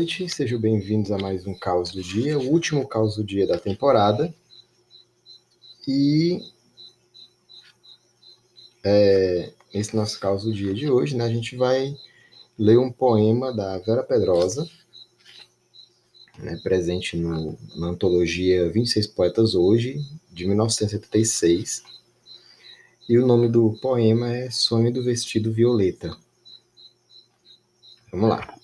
noite, sejam bem-vindos a mais um Caos do Dia, o último Caos do Dia da temporada. E é, esse nosso Caos do Dia de hoje, né, a gente vai ler um poema da Vera Pedrosa, né, presente no, na antologia 26 Poetas Hoje, de 1976. E o nome do poema é Sonho do Vestido Violeta. Vamos lá.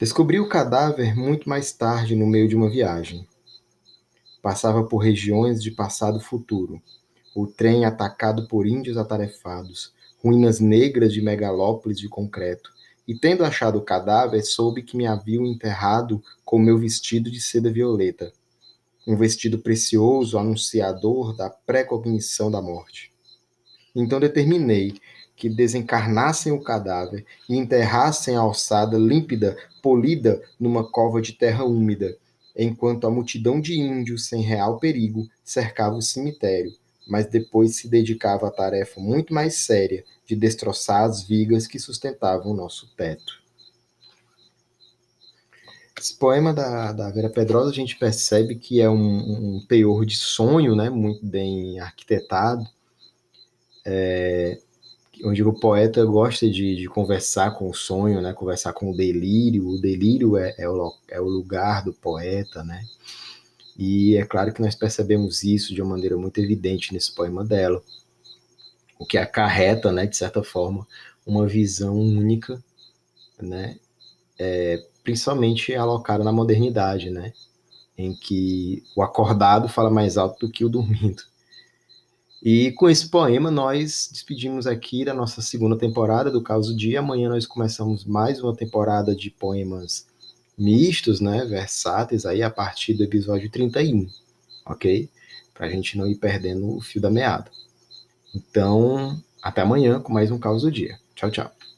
Descobri o cadáver muito mais tarde no meio de uma viagem. Passava por regiões de passado futuro. O trem atacado por índios atarefados, ruínas negras de megalópolis de concreto. E tendo achado o cadáver, soube que me haviam enterrado com meu vestido de seda violeta. Um vestido precioso, anunciador da precognição da morte. Então determinei que desencarnassem o cadáver e enterrassem a alçada límpida, polida, numa cova de terra úmida, enquanto a multidão de índios sem real perigo cercava o cemitério, mas depois se dedicava à tarefa muito mais séria de destroçar as vigas que sustentavam o nosso teto. Esse poema da, da Vera Pedrosa a gente percebe que é um, um teor de sonho, né, muito bem arquitetado, é, onde o poeta gosta de, de, conversar com o sonho, né? Conversar com o delírio. O delírio é, é, o, é o lugar do poeta, né? E é claro que nós percebemos isso de uma maneira muito evidente nesse poema dela, o que acarreta, né, de certa forma, uma visão única, né, é, principalmente alocada na modernidade, né, em que o acordado fala mais alto do que o dormindo. E com esse poema, nós despedimos aqui da nossa segunda temporada do Caos do Dia. Amanhã nós começamos mais uma temporada de poemas mistos, né, versáteis, aí a partir do episódio 31, ok? Para a gente não ir perdendo o fio da meada. Então, até amanhã com mais um Caos do Dia. Tchau, tchau.